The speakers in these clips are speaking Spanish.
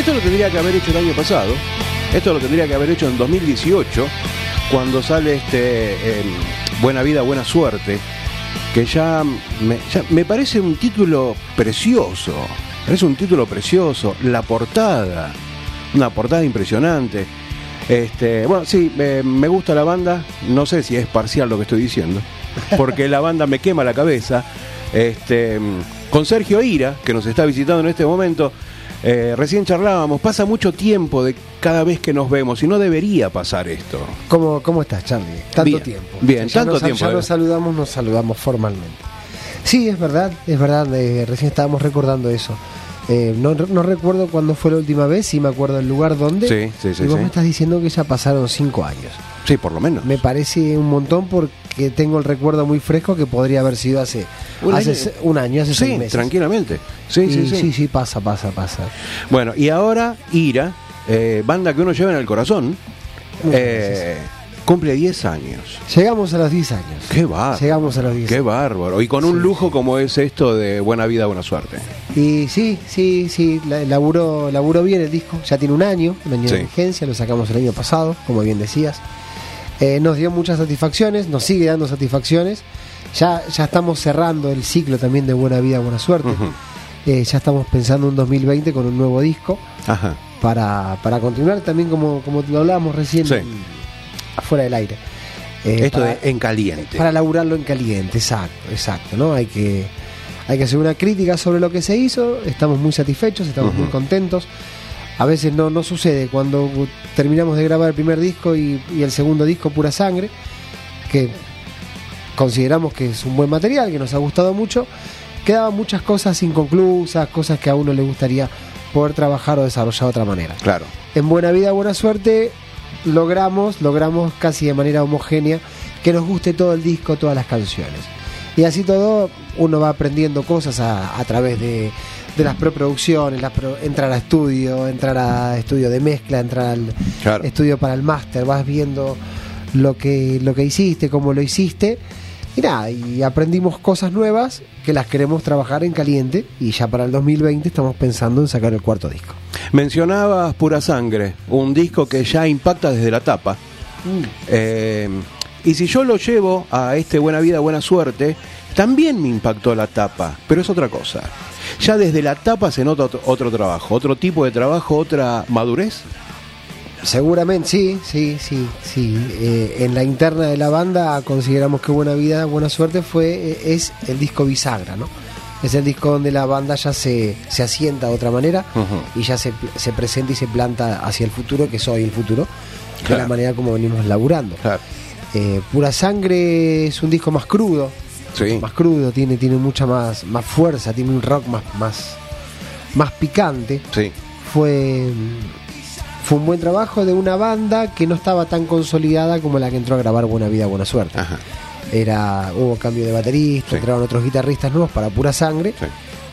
Esto lo tendría que haber hecho el año pasado. Esto lo tendría que haber hecho en 2018, cuando sale este eh, Buena Vida, Buena Suerte, que ya me, parece un título precioso. Es un título precioso. La portada, una portada impresionante. Este, bueno, sí, me gusta la banda. No sé si es parcial lo que estoy diciendo, porque la banda me quema la cabeza. Este, con Sergio Ira, que nos está visitando en este momento. Eh, recién charlábamos, pasa mucho tiempo de cada vez que nos vemos y no debería pasar esto. ¿Cómo, cómo estás, Charlie? Tanto Bien, tiempo. bien, ya tanto nos, tiempo, Ya nos saludamos, nos saludamos formalmente. Sí, es verdad, es verdad. eh, recién estábamos recordando eso. Eh, no, no recuerdo cuándo fue la última vez, sí me acuerdo el lugar donde. Sí, sí, sí, Y vos me estás diciendo que ya pasaron cinco años. Sí, por lo menos. Me parece un montón porque tengo el recuerdo muy fresco que podría haber sido hace Un hace año. se- un año, hace seis Sí, meses. tranquilamente. Sí, Y sí, sí, sí, sí, pasa, pasa, pasa. Bueno, y ahora Ira, eh, banda que uno lleva en el corazón, eh, cumple 10 años. Llegamos a los 10 años. Qué bárbaro. Llegamos a los 10 Qué bárbaro. Y con un lujo como es esto de buena vida, buena suerte. Y sí, sí, sí, la- laburó, laburó bien el disco, ya tiene un año, un año Sí. de vigencia, lo sacamos el año pasado, como bien decías. Eh, nos dio muchas satisfacciones, nos sigue dando satisfacciones. Ya, ya estamos cerrando el ciclo también de Buena Vida, Buena Suerte. Eh, ya estamos pensando en 2020 con un nuevo disco Ajá. para, para continuar también como, como lo hablábamos recién Sí. afuera del aire. Eh, Esto para- de en caliente. para laburarlo en caliente, exacto, exacto, ¿no? Hay que, hay que hacer una crítica sobre lo que se hizo, estamos muy satisfechos, estamos muy contentos. A veces no, no sucede cuando terminamos de grabar el primer disco y, y el segundo disco, Pura Sangre, que consideramos que es un buen material, que nos ha gustado mucho, quedaban muchas cosas inconclusas, cosas que a uno le gustaría poder trabajar o desarrollar de otra manera Claro. en buena vida, buena suerte, logramos, logramos casi de manera homogénea que nos guste todo el disco, todas las canciones. Y así todo, uno va aprendiendo cosas a, a través de, de las preproducciones, las pro- entrar a estudio, entrar a estudio de mezcla, entrar al Claro. estudio para el máster, vas viendo lo que, lo que hiciste, cómo lo hiciste. Y nada, y aprendimos cosas nuevas que las queremos trabajar en caliente y ya para el 2020 estamos pensando en sacar el cuarto disco. Mencionabas Pura Sangre, un disco que ya impacta desde la tapa. Eh, y si yo lo llevo a este Buena Vida, Buena Suerte, también me impactó la tapa, pero es otra cosa. Ya desde la tapa se nota otro, otro trabajo, otro tipo de trabajo, otra madurez. Seguramente, sí, sí, sí, sí. Eh, en la interna de la banda consideramos que Buena Vida, Buena Suerte fue eh, es el disco bisagra, ¿no? Es el disco donde la banda ya se, se asienta de otra manera y ya se, se presenta y se planta hacia el futuro, que soy el futuro, de la manera como venimos laburando. Claro. Eh, Pura Sangre es un disco más crudo, Sí. más crudo, tiene, tiene mucha más, más fuerza, tiene un rock más, más, más picante Sí. fue fue un buen trabajo de una banda que no estaba tan consolidada como la que entró a grabar Buena Vida, Buena Suerte. Ajá. Era hubo cambio de baterista, Sí. entraron otros guitarristas nuevos para pura sangre Sí.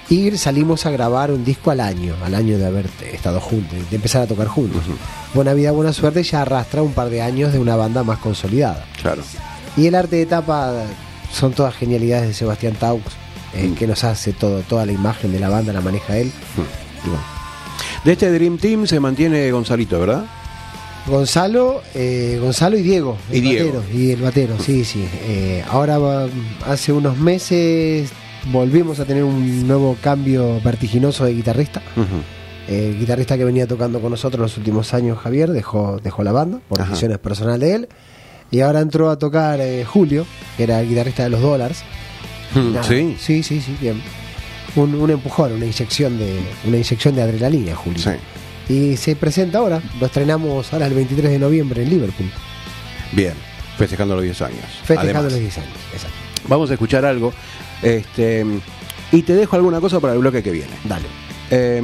Y salimos a grabar un disco al año, al año de haber estado juntos, de empezar a tocar juntos. Buena Vida, Buena Suerte ya arrastra un par de años de una banda más consolidada. Claro. Y el arte de tapa son todas genialidades de Sebastián Taux, eh, Mm. que nos hace todo, toda la imagen de la banda, la maneja él. Y bueno, De este Dream Team se mantiene Gonzalito, ¿verdad? Gonzalo, eh, Gonzalo y Diego, el Y Diego. batero, y el batero, sí, sí. Eh, ahora hace unos meses volvimos a tener un nuevo cambio vertiginoso de guitarrista. El guitarrista que venía tocando con nosotros los últimos años, Javier, dejó, dejó la banda por Ajá. decisiones personales de él. Y ahora entró a tocar eh, Julio, que era el guitarrista de los Dollars. Nada, Sí. sí, sí, sí, bien. Un, un empujón, una inyección de una inyección de adrenalina, Julio. Sí. Y se presenta ahora, lo estrenamos ahora el 23 de noviembre en Liverpool, Bien. Festejando los 10 años. festejando Además. los 10 años. Exacto. Vamos a escuchar algo. Este, y te dejo alguna cosa para el bloque que viene. Dale. Eh,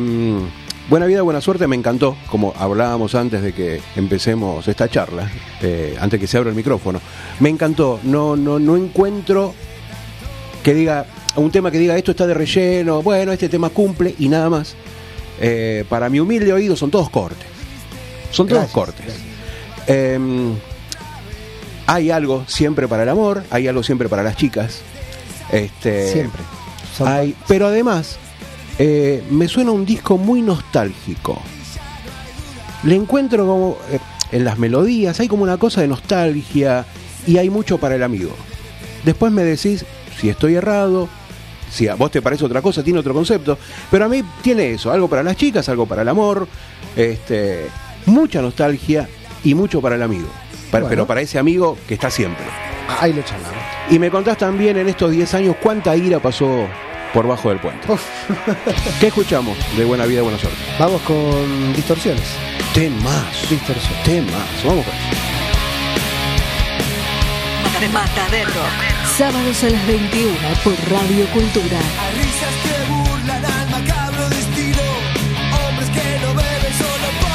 buena vida, buena suerte, me encantó, como hablábamos antes de que empecemos esta charla, eh, antes que se abra el micrófono. Me encantó, no, no, no encuentro que diga, un tema que diga esto está de relleno, bueno, este tema cumple y nada más. Eh, para mi humilde oído son todos cortes. Son todos cortes. Eh, hay algo siempre para el amor, hay algo siempre para las chicas. Este, Siempre. Son- hay- pero además, eh, me suena un disco muy nostálgico. le encuentro como eh, en las melodías, hay como una cosa de nostalgia y hay mucho para el amigo. Después me decís si estoy errado, si a vos te parece otra cosa, tiene otro concepto, pero a mí tiene eso, algo para las chicas, algo para el amor, este, mucha nostalgia y mucho para el amigo, Bueno. pero para ese amigo que está siempre. Ahí lo charlamos. Y me contás también en estos 10 años cuánta ira pasó por bajo del puente. Uf. ¿Qué escuchamos de Buena Vida, Buena Suerte? Vamos con distorsiones. Temas, Distorsiones. temas, vamos con eso. Mata de Rock. Sábados a las 21 por Radio Cultura. Hay risas que burlan al macabro destino. Hombres que no beben solo por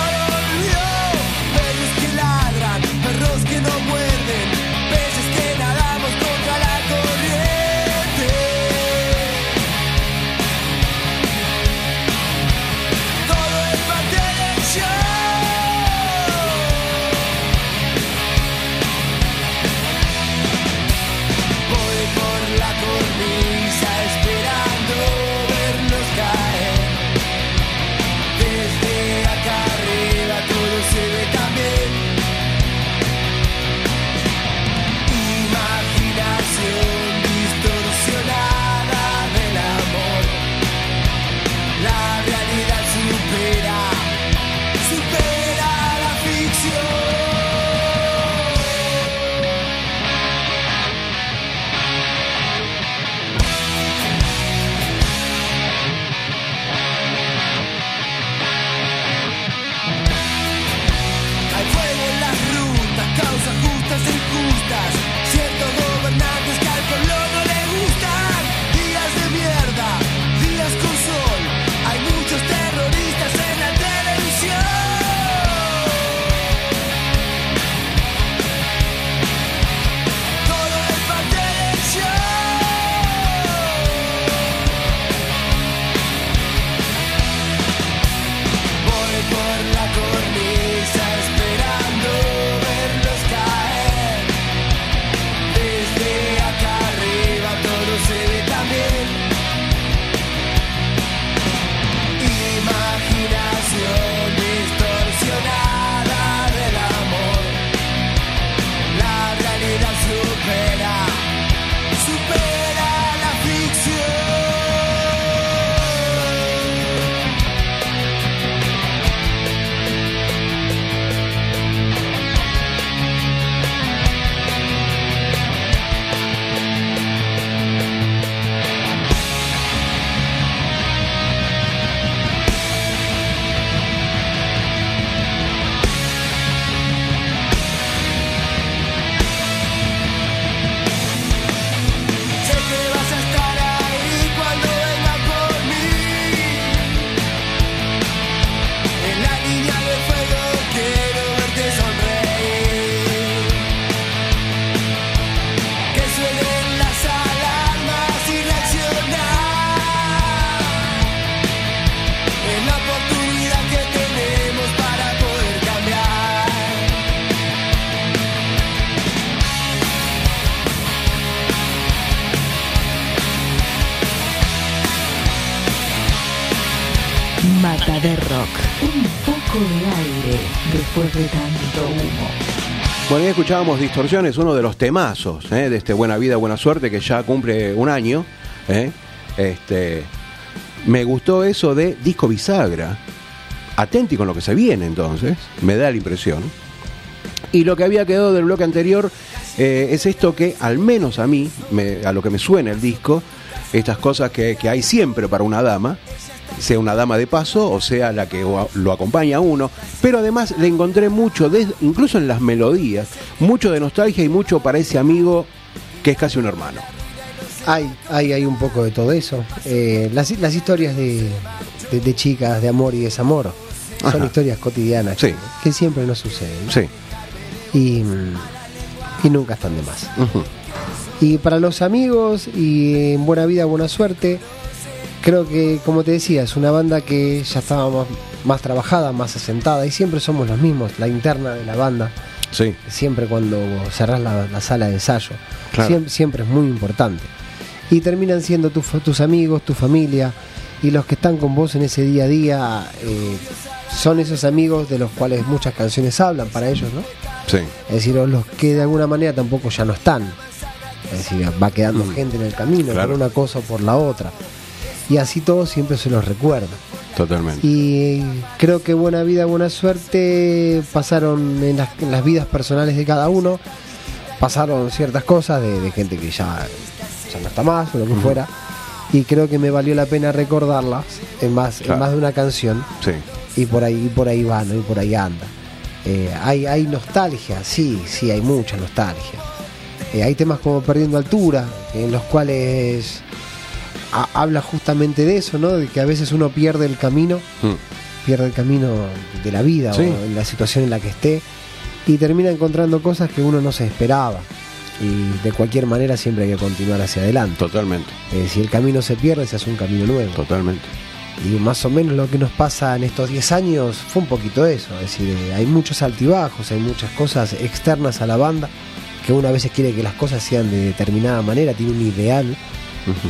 escuchábamos Distorsiones, uno de los temazos ¿eh? de este Buena Vida, Buena Suerte, que ya cumple un año. ¿eh? Este, me gustó eso de disco bisagra. Atenti con lo que se viene entonces, me da la impresión. Y lo que había quedado del bloque anterior eh, es esto que, al menos a mí, a lo que me suena el disco, estas cosas que, que hay siempre para una dama, sea una dama de paso o sea la que lo acompaña a uno, pero además le encontré mucho, de- incluso en las melodías, mucho de nostalgia y mucho para ese amigo que es casi un hermano. Hay, hay, hay un poco de todo eso. Eh, las, las historias de, de- de chicas, de amor y desamor, son Ajá. historias cotidianas Sí. que, que siempre nos suceden. Sí. Y, mm, y nunca están de más. Y para los amigos y en buena vida, buena suerte, creo que, como te decía, es una banda que ya estaba más, más trabajada, más asentada y siempre somos los mismos, la interna de la banda, Sí. siempre cuando cerrás la, la sala de ensayo, Claro. siempre, siempre es muy importante. Y terminan siendo tu tus amigos, tu familia y los que están con vos en ese día a día, eh, son esos amigos de los cuales muchas canciones hablan para ellos, ¿no? Sí. Es decir, los que de alguna manera tampoco ya no están. Es decir, va quedando Mm. gente en el camino Claro. por una cosa o por la otra. Y así todo siempre se los recuerda. Totalmente. Y creo que buena vida, buena suerte pasaron en las, en las vidas personales de cada uno. Pasaron ciertas cosas de, de gente que ya, ya no está más o lo que fuera. Y creo que me valió la pena recordarlas en más, en más de una canción. Sí. Y por ahí, y por ahí va, ¿no? Y por ahí anda. Eh, hay, hay nostalgia, sí, sí, hay mucha nostalgia. Eh, hay temas como Perdiendo Altura, en los cuales ha- habla justamente de eso, ¿no? De que a veces uno pierde el camino, Mm. pierde el camino de la vida Sí. o en la situación en la que esté y termina encontrando cosas que uno no se esperaba. Y de cualquier manera siempre hay que continuar hacia adelante. Totalmente. Eh, si el camino se pierde, se hace un camino nuevo. Totalmente. Y más o menos lo que nos pasa en estos 10 años fue un poquito eso. Es decir, eh, hay muchos altibajos, hay muchas cosas externas a la banda que uno a veces quiere que las cosas sean de determinada manera, tiene un ideal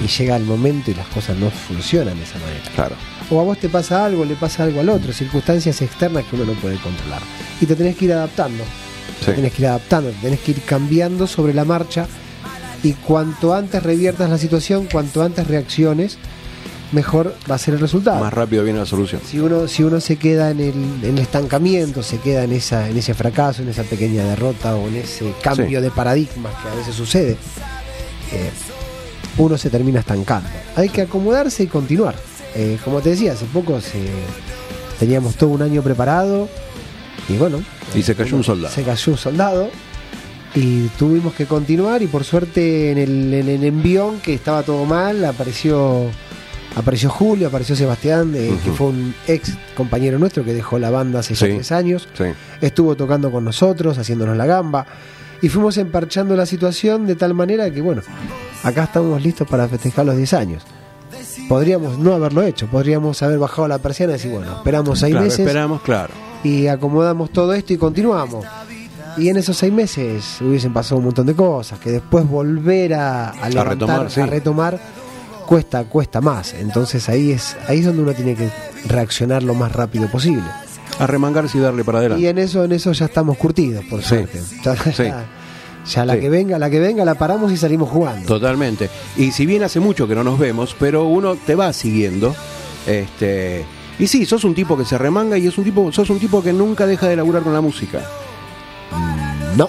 Y llega el momento y las cosas no funcionan de esa manera. Claro. O a vos te pasa algo, le pasa algo al otro, circunstancias externas que uno no puede controlar. Y te tenés que ir adaptando, Sí. te tenés que ir adaptando, te tenés que ir cambiando sobre la marcha y cuanto antes reviertas la situación, cuanto antes reacciones, mejor va a ser el resultado. Más rápido viene la solución. Si uno, si uno se queda en el, en el estancamiento, se queda en, esa, en ese fracaso, en esa pequeña derrota o en ese cambio Sí. de paradigmas que a veces sucede, eh, uno se termina estancando. Hay que acomodarse y continuar. Eh, como te decía, hace poco se- teníamos todo un año preparado y bueno. Y se cayó un soldado. Se cayó un soldado y tuvimos que continuar y por suerte en el, en el envión que estaba todo mal apareció apareció Julio, apareció Sebastián, eh, que fue un ex compañero nuestro que dejó la banda hace ya Sí. tres años, Sí. estuvo tocando con nosotros, haciéndonos la gamba y fuimos emparchando la situación de tal manera que bueno, acá estamos listos para festejar los 10 años. Podríamos no haberlo hecho, podríamos haber bajado la persiana y decir, bueno, esperamos seis Claro, meses esperamos, claro. y acomodamos todo esto y continuamos. Y en esos seis meses hubiesen pasado un montón de cosas, que después volver a, a levantar, retomar, sí. a retomar, cuesta, cuesta más. Entonces ahí es, ahí es donde uno tiene que reaccionar lo más rápido posible. A remangarse y darle para Y adelante. en eso, en eso ya estamos curtidos, por Sí. suerte. Ya, Sí. ya- ya la Sí. que venga, la que venga, la paramos y salimos jugando. Totalmente. Y si bien hace mucho que no nos vemos, pero uno te va siguiendo. Este. Y sí, sos un tipo que se remanga y es un tipo, sos un tipo que nunca deja de laburar con la música. No.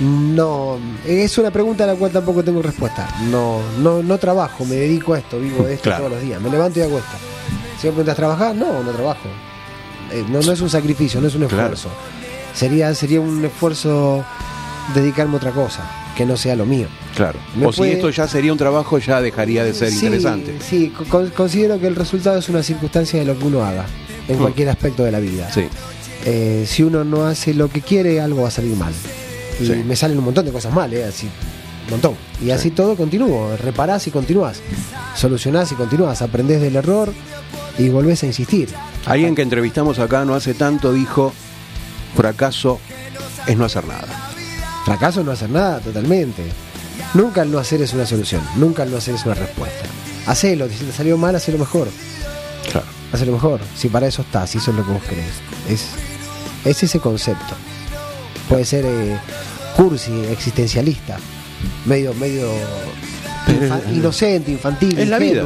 No, es una pregunta a la cual tampoco tengo respuesta. No, no, no trabajo, me dedico a esto, vivo de esto Claro. todos los días. Me levanto y hago esto. Si me preguntas trabajar, no, no trabajo. Eh, no, no es un sacrificio, no es un Claro. esfuerzo. Sería, sería un esfuerzo dedicarme a otra cosa, que no sea lo mío. Claro. Me o puede- si esto ya sería un trabajo, ya dejaría de ser Sí, interesante. Sí, con- considero que el resultado es una circunstancia de lo que uno haga, en Mm. cualquier aspecto de la vida. Sí. Eh, si uno no hace lo que quiere, algo va a salir mal. Y Sí. me salen un montón de cosas mal, ¿eh? así, un montón. Y así todo continúo, reparás y continuás, solucionás y continuás, aprendés del error y volvés a insistir. Alguien que entrevistamos acá no hace tanto dijo: fracaso es no hacer nada. Fracaso no hacer nada, totalmente. Nunca el no hacer es una solución, nunca el no hacer es una respuesta. Hacelo, si te salió mal, hacelo mejor. Claro. Hacelo mejor, si para eso estás, si eso es lo que vos querés. Es, es ese concepto. Puede ser eh, cursi, existencialista, medio, medio infa- inocente, infantil, es la vida.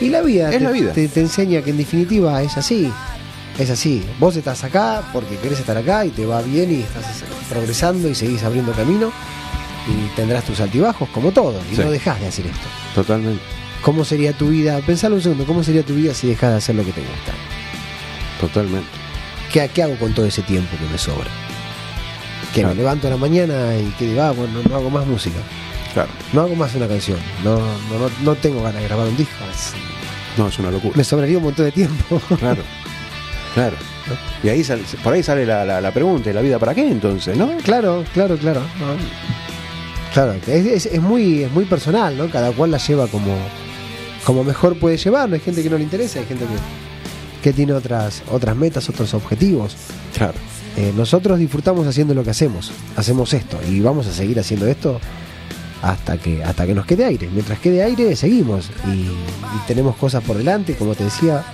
Y la vida, Es te, la vida. Te, te enseña que en definitiva es así. Es así. Vos estás acá porque querés estar acá y te va bien y estás progresando y seguís abriendo camino y tendrás tus altibajos como todo y Sí. no dejás de hacer esto. Totalmente. ¿Cómo sería tu vida? Pensalo un segundo, ¿cómo sería tu vida si dejas de hacer lo que te gusta? Totalmente. ¿Qué, qué hago con todo ese tiempo que me sobra? Que Claro. me levanto a la mañana y que digo, ah, bueno, no hago más música, Claro. no hago más una canción, no, no, no, no tengo ganas de grabar un disco, es- No, es una locura. me sobraría un montón de tiempo. Claro. Claro. Y ahí sal- por ahí sale la, la- la pregunta: ¿y la vida para qué entonces? ¿No? claro, claro, claro. no. Claro, es, es- es muy, es muy personal, ¿no? Cada cual la lleva como, como mejor puede llevarlo. Hay gente que no le interesa, hay gente que, que tiene otras, otras metas, otros objetivos. Claro. Eh, nosotros disfrutamos haciendo lo que hacemos, hacemos esto y vamos a seguir haciendo esto hasta que hasta que nos quede aire. Mientras quede aire seguimos y, y tenemos cosas por delante, como te decía,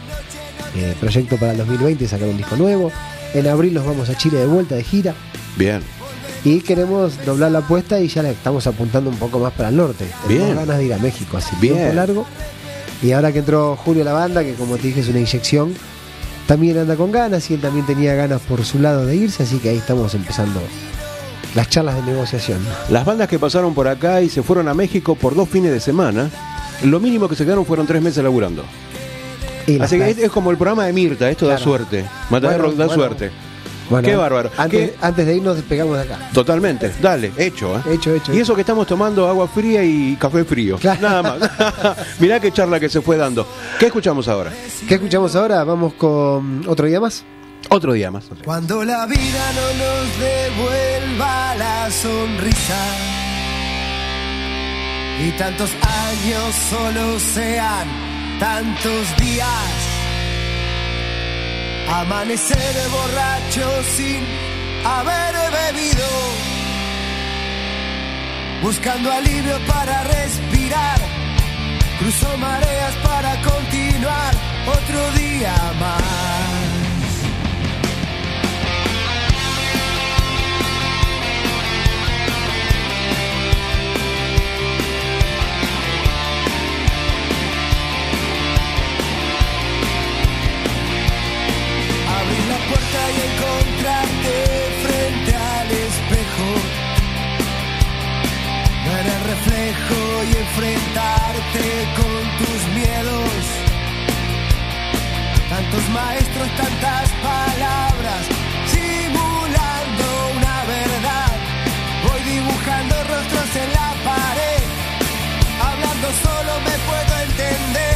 eh, proyecto para el 2020 sacar un disco nuevo. En abril nos vamos a Chile de vuelta de gira. Bien. Y queremos doblar la apuesta y ya la estamos apuntando un poco más para el norte. Tenemos Bien. ganas de ir a México hace Bien. tiempo largo. Y ahora que entró Julio a la banda, que como te dije es una inyección, también anda con ganas y él también tenía ganas por su lado de irse, así que ahí estamos empezando las charlas de negociación. Las bandas que pasaron por acá y se fueron a México por dos fines de semana, lo mínimo que se quedaron fueron tres meses laburando. Y Así que es, es como el programa de Mirta, esto da suerte. Matadero Bueno, da bueno. suerte. Bueno, Qué bárbaro. Antes, Qué- antes de irnos despegamos de acá. Totalmente, dale, hecho, ¿eh? Hecho, hecho. Y eso que estamos tomando agua fría y café frío. Claro. Nada más. Mirá qué charla que se fue dando. ¿Qué escuchamos ahora? ¿Qué escuchamos ahora? Vamos con otro día más. Otro día más. Cuando la vida no nos devuelva la sonrisa y tantos años solo sean tantos días. Amanecer borracho sin haber bebido, buscando alivio para respirar. Cruzó mareas para continuar otro día más. Y encontrarte frente al espejo. Ver el reflejo y enfrentarte con tus miedos. Tantos maestros, tantas palabras, simulando una verdad. Voy dibujando rostros en la pared. Hablando solo me puedo entender.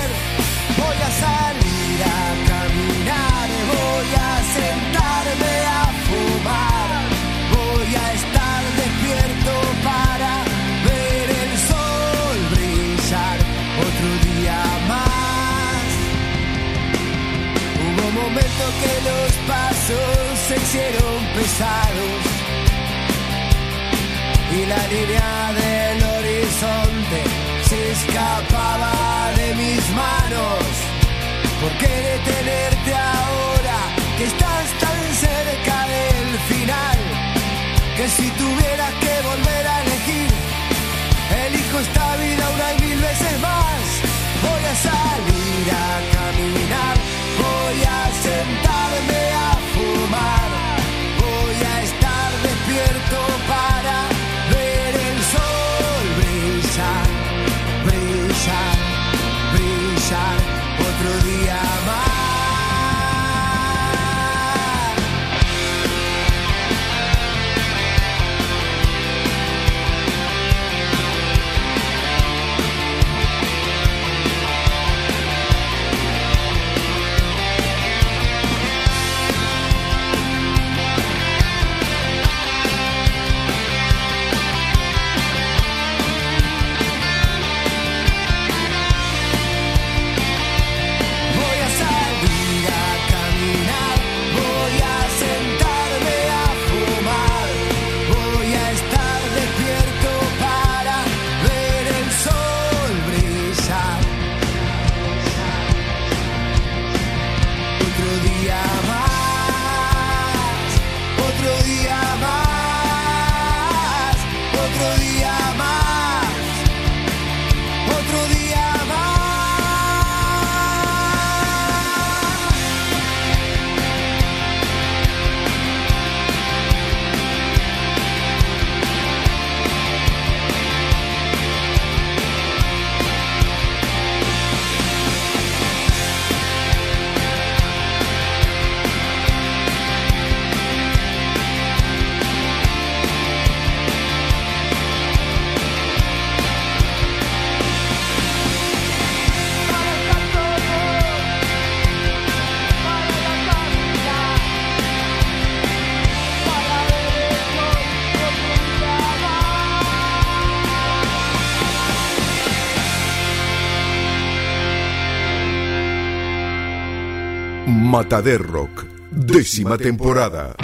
Matader Rock, décima temporada.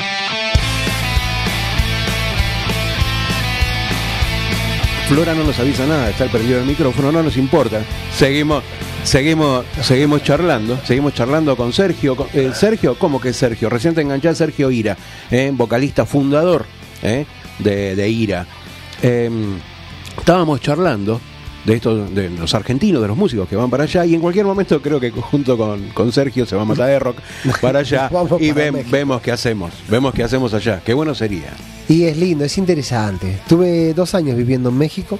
Flora no nos avisa nada, está el perdido del micrófono, no nos importa. Seguimos. Seguimos, seguimos charlando, seguimos charlando con Sergio. eh, Sergio, ¿cómo que Sergio? Recién te enganché a Sergio Ira, eh, vocalista fundador eh, de, Ira. Eh, estábamos charlando de estos, de los argentinos, de los músicos que van para allá, y en cualquier momento creo que junto con, con Sergio se va a matar de rock para allá Vamos y para vemos qué hacemos, vemos qué hacemos allá. Qué bueno sería. Y es lindo, es interesante. Estuve dos años viviendo en México,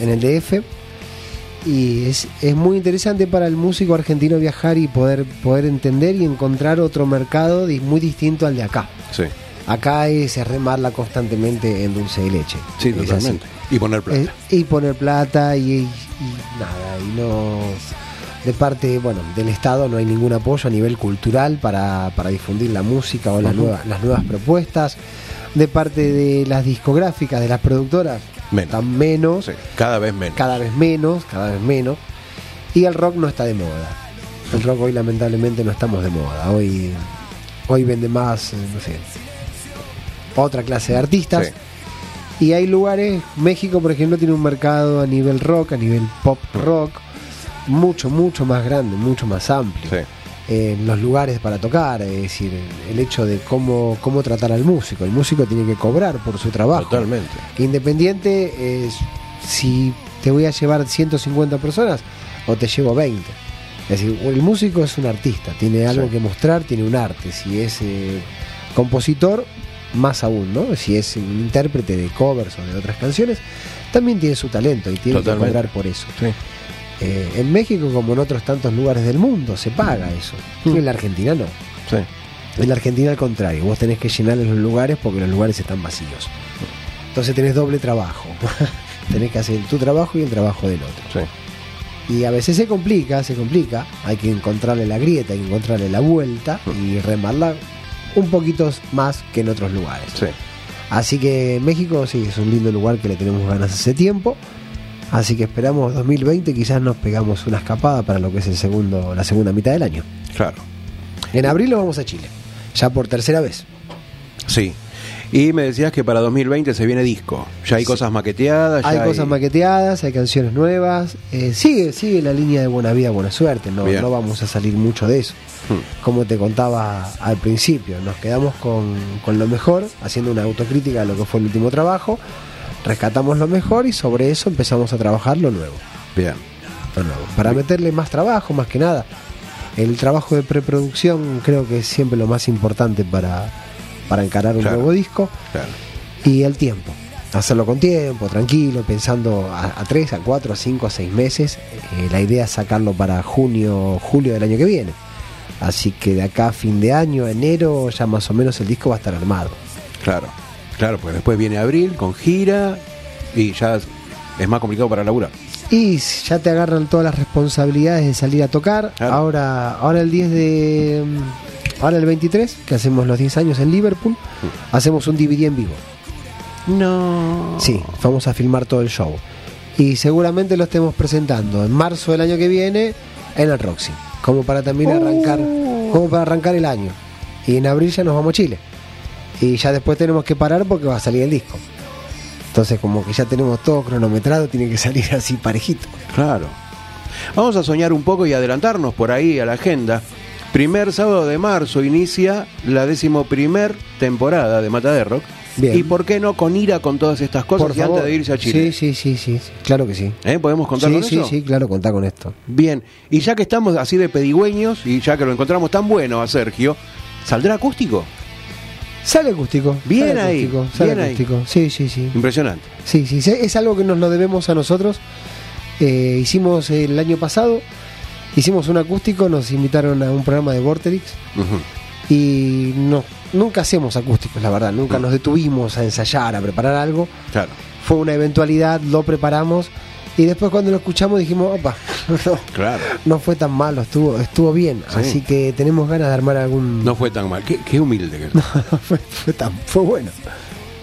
en el DF, y es, es muy interesante para el músico argentino viajar y poder, poder entender y encontrar otro mercado muy distinto al de acá. Sí, Acá es remarla constantemente en dulce de leche. sí, Es así. Totalmente. Y poner plata. Eh, y poner plata y, y nada, y no de parte bueno del Estado no hay ningún apoyo a nivel cultural para, para difundir la música o la Ujú. nueva- las nuevas propuestas. De parte de las discográficas, de las productoras, Menos. tan menos, Sí, cada vez menos. cada vez menos, cada vez menos. Y el rock no está de moda. El rock hoy lamentablemente no estamos de moda. Hoy, hoy vende más, eh, no sé, otra clase de artistas. Sí. Y hay lugares, México por ejemplo tiene un mercado a nivel rock, a nivel pop rock, mucho, mucho más grande, mucho más amplio. Sí. En los lugares para tocar, es decir, el hecho de cómo, cómo tratar al músico. El músico tiene que cobrar por su trabajo. Totalmente. Independiente es si te voy a llevar 150 personas o te llevo 20. Es decir, el músico es un artista, tiene algo Sí. que mostrar, tiene un arte. Si es eh, compositor, más aún, ¿no? Si es un intérprete de covers o de otras canciones, también tiene su talento y tiene Totalmente. que cobrar por eso. Sí. Eh, en México, como en otros tantos lugares del mundo, se paga eso. Mm. En la Argentina no. Sí. En la Argentina al contrario, vos tenés que llenar los lugares porque los lugares están vacíos. Entonces tenés doble trabajo. tenés que hacer tu trabajo y el trabajo del otro. Sí. Y a veces se complica, se complica. Hay que encontrarle la grieta, hay que encontrarle la vuelta y remarla un poquito más que en otros lugares. Sí. Así que México sí es un lindo lugar que le tenemos ganas hace tiempo. Así que esperamos 2020 quizás nos pegamos una escapada para lo que es el segundo, la segunda mitad del año. Claro. En abril nos vamos a Chile, ya por tercera vez. Sí. Y me decías que para 2020 se viene disco. Ya hay cosas maqueteadas. Hay ya cosas maqueteadas, hay canciones nuevas. eh, sigue, sigue la línea de buena vida, buena suerte. No, Bien. no vamos a salir mucho de eso. Hmm. Como te contaba al principio, nos quedamos con, con lo mejor, haciendo una autocrítica de lo que fue el último trabajo. Rescatamos lo mejor y sobre eso empezamos a trabajar lo nuevo. Bien. lo nuevo. Para meterle más trabajo, más que nada. El trabajo de preproducción creo que es siempre lo más importante para, para encarar un Claro. nuevo disco. Claro. Y el tiempo. Hacerlo con tiempo, tranquilo, pensando a, a 3, a 4, a 5, a 6 meses. Eh, la idea es sacarlo para junio, julio del año que viene. Así que de acá a fin de año, enero, ya más o menos el disco va a estar armado. Claro. Claro, pues después viene abril con gira y ya es más complicado para laburar. Y ya te agarran todas las responsabilidades de salir a tocar. Claro. Ahora, ahora el 10 de. Ahora el 23, que hacemos los 10 años en Liverpool, Mm. hacemos un DVD en vivo. No. Sí, vamos a filmar todo el show. Y seguramente lo estemos presentando en marzo del año que viene en el Roxy. Como para también arrancar, como para arrancar el año. Y en abril ya nos vamos a Chile. Y ya después tenemos que parar porque va a salir el disco. Entonces como que ya tenemos todo cronometrado, tiene que salir así parejito. Claro. Vamos a soñar un poco y adelantarnos por ahí a la agenda. Primer sábado de marzo inicia la decimoprimer temporada de Mata de Rock. Bien. Y por qué no con ira con todas estas cosas Por y antes de irse a Chile. Sí, sí, sí, sí, sí, claro que sí. ¿Eh? ¿Podemos contar sí, con sí, eso? sí, claro, contá con esto. Bien, y ya que estamos así de pedigüeños y ya que lo encontramos tan bueno a Sergio, ¿saldrá acústico? Sale acústico. Bien sale ahí, acústico, sale bien ahí. Sí, sí, sí. Impresionante. Sí, sí, sí, es algo que nos lo debemos a nosotros. Eh, hicimos el año pasado, hicimos un acústico, nos invitaron a un programa de Vorterix y no, nunca hacemos acústicos, la verdad, nunca Mm. nos detuvimos a ensayar, a preparar algo. Claro. Fue una eventualidad, lo preparamos y después cuando lo escuchamos dijimos, opa, no, Claro. no fue tan malo, estuvo, estuvo bien. Sí. Así que tenemos ganas de armar algún... No fue tan mal. Qué, qué humilde que fue, fue tan- fue bueno.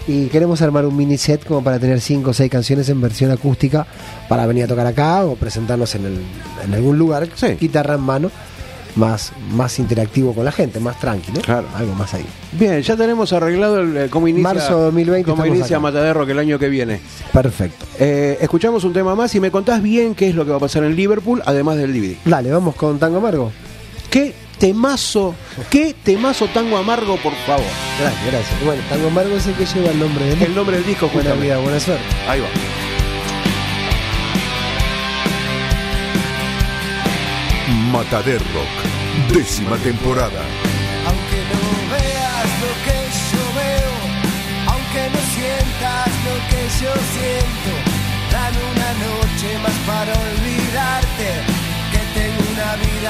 Y queremos armar un mini set como para tener cinco o seis canciones en versión acústica para venir a tocar acá o presentarnos en, el- en algún lugar, Sí. guitarra en mano, más, más interactivo con la gente, más tranquilo. Claro. Algo más ahí. Bien, ya tenemos arreglado el, eh, cómo inicia, Marzo 2020 cómo inicia acá. Mataderro que el año que viene. Perfecto. Eh, escuchamos un tema más y me contás bien qué es lo que va a pasar en Liverpool, además del DVD. Dale, vamos con Tango Amargo. ¿Qué temazo, qué temazo tango amargo, por favor? Gracias, gracias. Bueno, Tango Amargo es el que lleva el nombre del El nombre del disco, Buena vida, buena suerte. Ahí va. Matader Rock, décima temporada. Aunque no veas lo que yo veo, aunque no sientas lo que yo siento, dame una noche más para una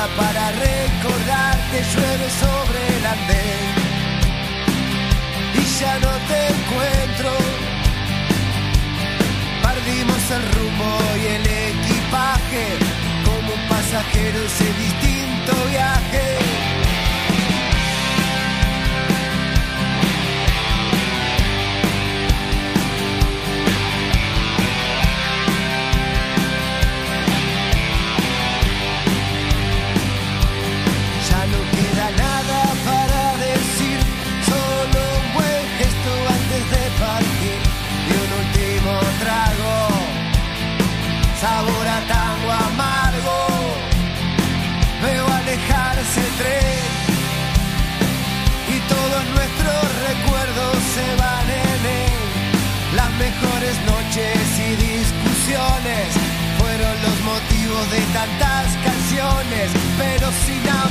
para recordarte, llueve sobre el andén y ya no te encuentro. Perdimos el rumbo y el equipaje, como un pasajero ese distinto viaje. De tantas canciones, pero sin amor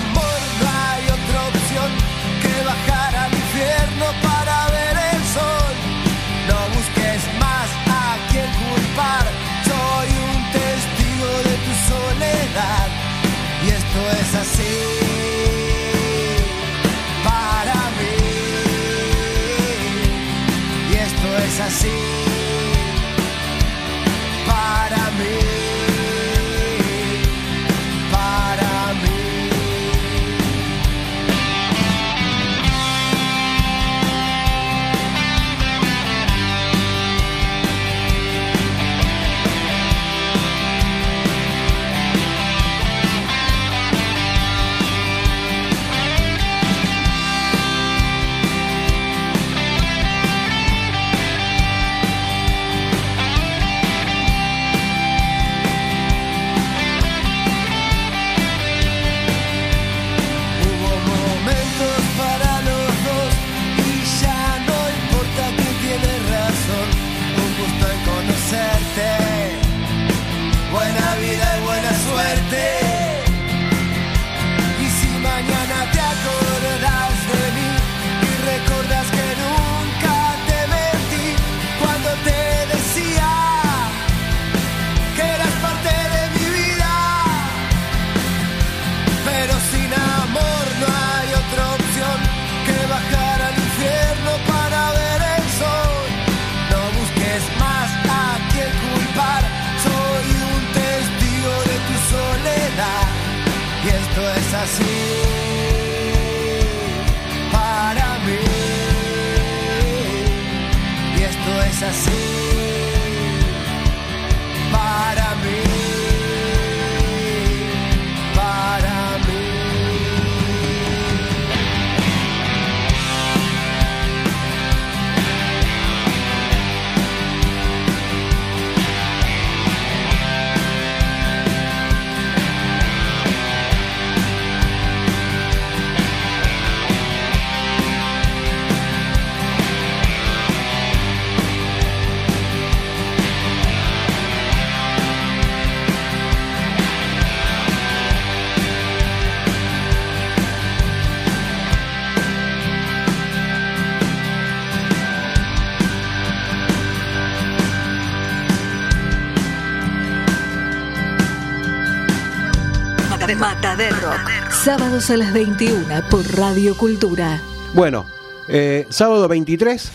Sábados a las 21 por Radio Cultura. Bueno, eh, sábado 23,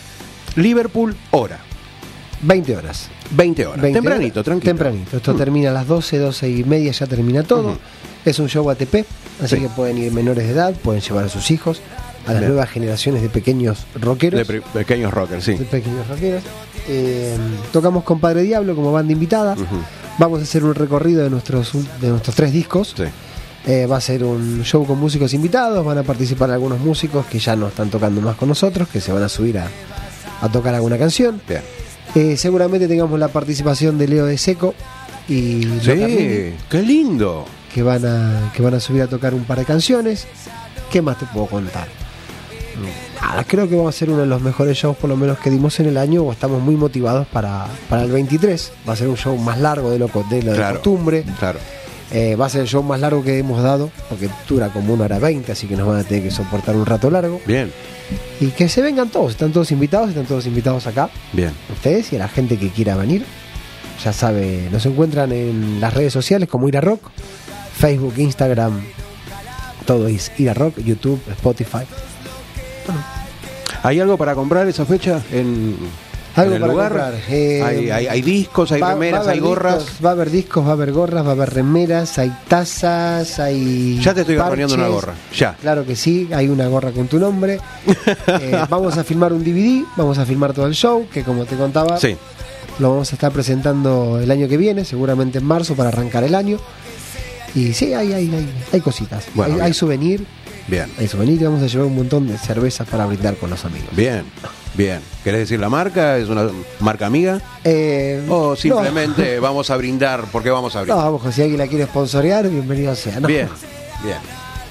Liverpool, hora. 20 horas. 20 horas. 20 Tempranito, horas. tranquilo. Tempranito. Esto termina a las 12, 12 y media, ya termina todo. Es un show ATP, así Sí. que pueden ir menores de edad, pueden llevar a sus hijos, a las Bien. nuevas generaciones de pequeños rockeros. De pequeños rockers, sí. de pequeños rockeros. Eh, tocamos con Padre Diablo como banda invitada. Vamos a hacer un recorrido de nuestros, de nuestros tres discos. Sí. Eh, va a ser un show con músicos invitados, van a participar algunos músicos que ya no están tocando más con nosotros, que se van a subir a, a tocar alguna canción. Bien. Eh, seguramente tengamos la participación de Leo de Seco y Carlini, Sí, qué lindo. que van a que van a subir a tocar un par de canciones. ¿Qué más te puedo contar? Nada, creo que vamos a ser uno de los mejores shows por lo menos que dimos en el año o estamos muy motivados para, para el 23. Va a ser un show más largo de lo, de, lo de costumbre. Claro. Eh, va a ser el show más largo que hemos dado porque dura como una hora 20, así que nos van a tener que soportar un rato largo. Bien, Y que se vengan todos, están todos invitados, están todos invitados acá bien. ustedes y a la gente que quiera venir. Ya sabe, nos encuentran en las redes sociales como Ira Rock, Facebook, Instagram, todo es Ira Rock, YouTube, Spotify. ¿Hay algo para comprar esa fecha en, Algo en el para lugar? comprar. Eh, hay, hay- hay discos, hay Va- remeras, hay gorras. discos, va a haber discos, va a haber gorras, va a haber remeras, hay tazas, hay. Ya te estoy garroneando una gorra. Ya. Claro que sí, hay una gorra con tu nombre. Eh, vamos a filmar un DVD, vamos a filmar todo el show, que como te contaba, Sí. Lo vamos a estar presentando el año que viene, seguramente en marzo para arrancar el año. Y sí, hay, hay, hay, hay cositas. Bueno, hay, hay souvenir, Bien, hay souvenir y vamos a llevar un montón de cervezas para brindar con los amigos. bien, bien. ¿Querés decir la marca? ¿Es una marca amiga? Eh, ¿O simplemente vamos a brindar porque vamos a brindar? no, vamos, si alguien la quiere sponsorear, bienvenido sea. ¿no? Bien, bien.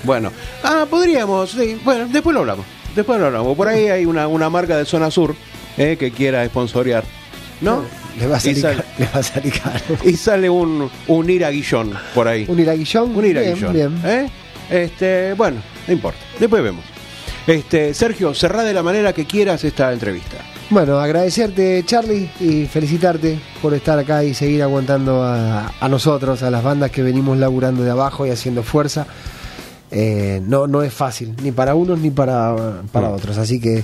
Bueno, ah, podríamos, sí. Bueno, después lo hablamos. Después lo hablamos. Por ahí hay una, una marca de zona sur eh, que quiera sponsorear. ¿No? Le va a salir, sale- le va a salir caro. Y sale un, un iraguillón por ahí. Un iraguillón. Un iraguillón. Bien, bien. ¿eh? Este, bueno, no importa. Después vemos. Este, Sergio, cerrá de la manera que quieras esta entrevista. Bueno, agradecerte, Charlie, y felicitarte por estar acá y seguir aguantando a, a nosotros, a las bandas que venimos laburando de abajo y haciendo fuerza. Eh, no, no es fácil, ni para unos ni para, para No. otros. Así que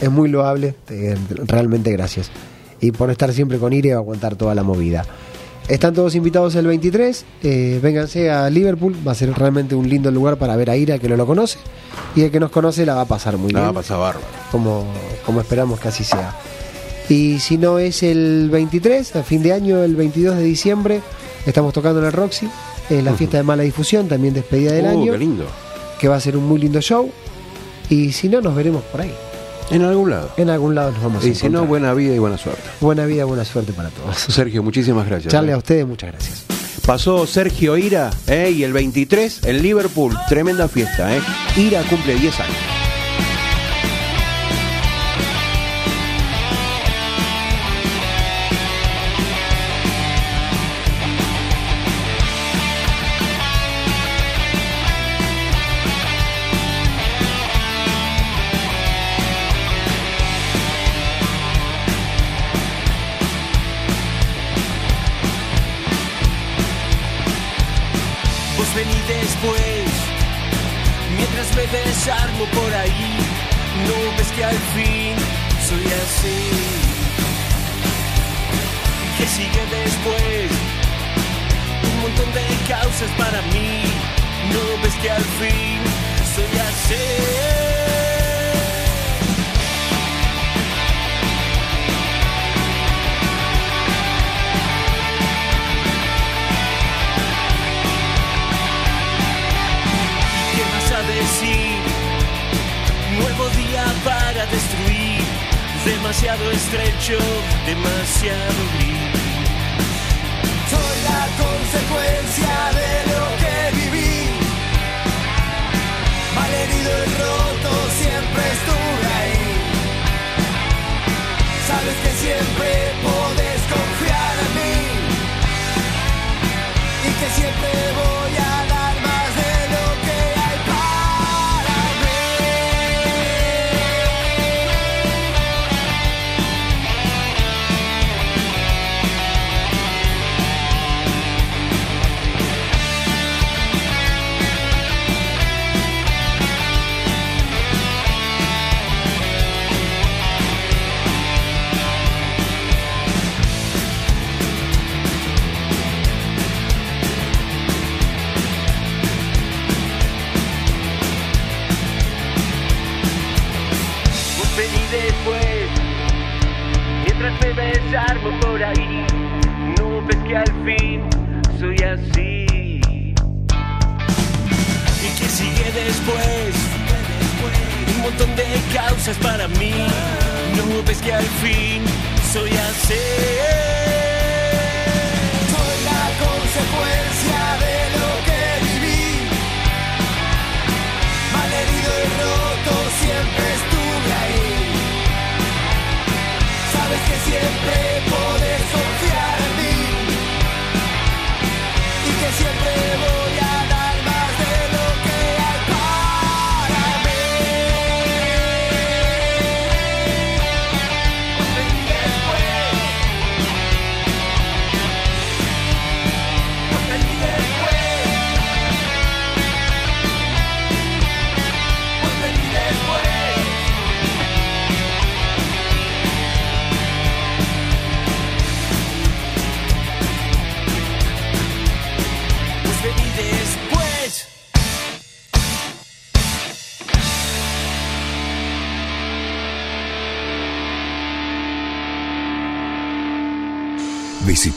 es muy loable. eh, realmente gracias. Y por estar siempre con Ire y aguantar toda la movida. Están todos invitados el 23. eh, vénganse a Liverpool. Va a ser realmente un lindo lugar para ver a Ira, que no lo conoce. Y el que nos conoce la va a pasar muy bien pasa bárbaro. como, como esperamos que así sea. Y si no es el 23, a fin de año, el 22 de diciembre, estamos tocando en el Roxy, en la fiesta de mala difusión, también despedida del Uh, año, qué lindo. que va a ser un muy lindo show. Y si no, nos veremos por ahí. En algún lado. En algún lado nos vamos a Y si no, buena vida y buena suerte. Buena vida, buena suerte para todos. Sergio, muchísimas gracias. Charlie, ¿eh? a ustedes muchas gracias. Pasó Sergio Ira, ¿eh? y el 23 en Liverpool, tremenda fiesta. ¿eh? Ira cumple 10 años. Vos vení después, mientras me desarmo por ahí, no ves que al fin soy así. Que sigue después, un montón de causas para mí, no ves que al fin soy así. Decir? Nuevo día para destruir. Demasiado estrecho, demasiado gris. Soy la consecuencia de lo que viví. Malherido y roto, siempre estuve ahí. Sabes que siempre podés confiar en mí y que siempre voy a dar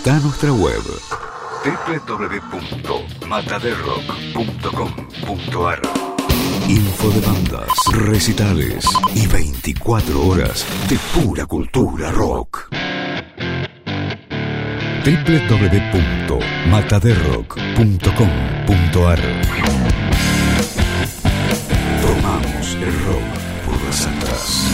Visita nuestra web www.mataderrock.com.ar Info de bandas, recitales y 24 horas de pura cultura rock. www.mataderrock.com.ar Tomamos el rock por las altas.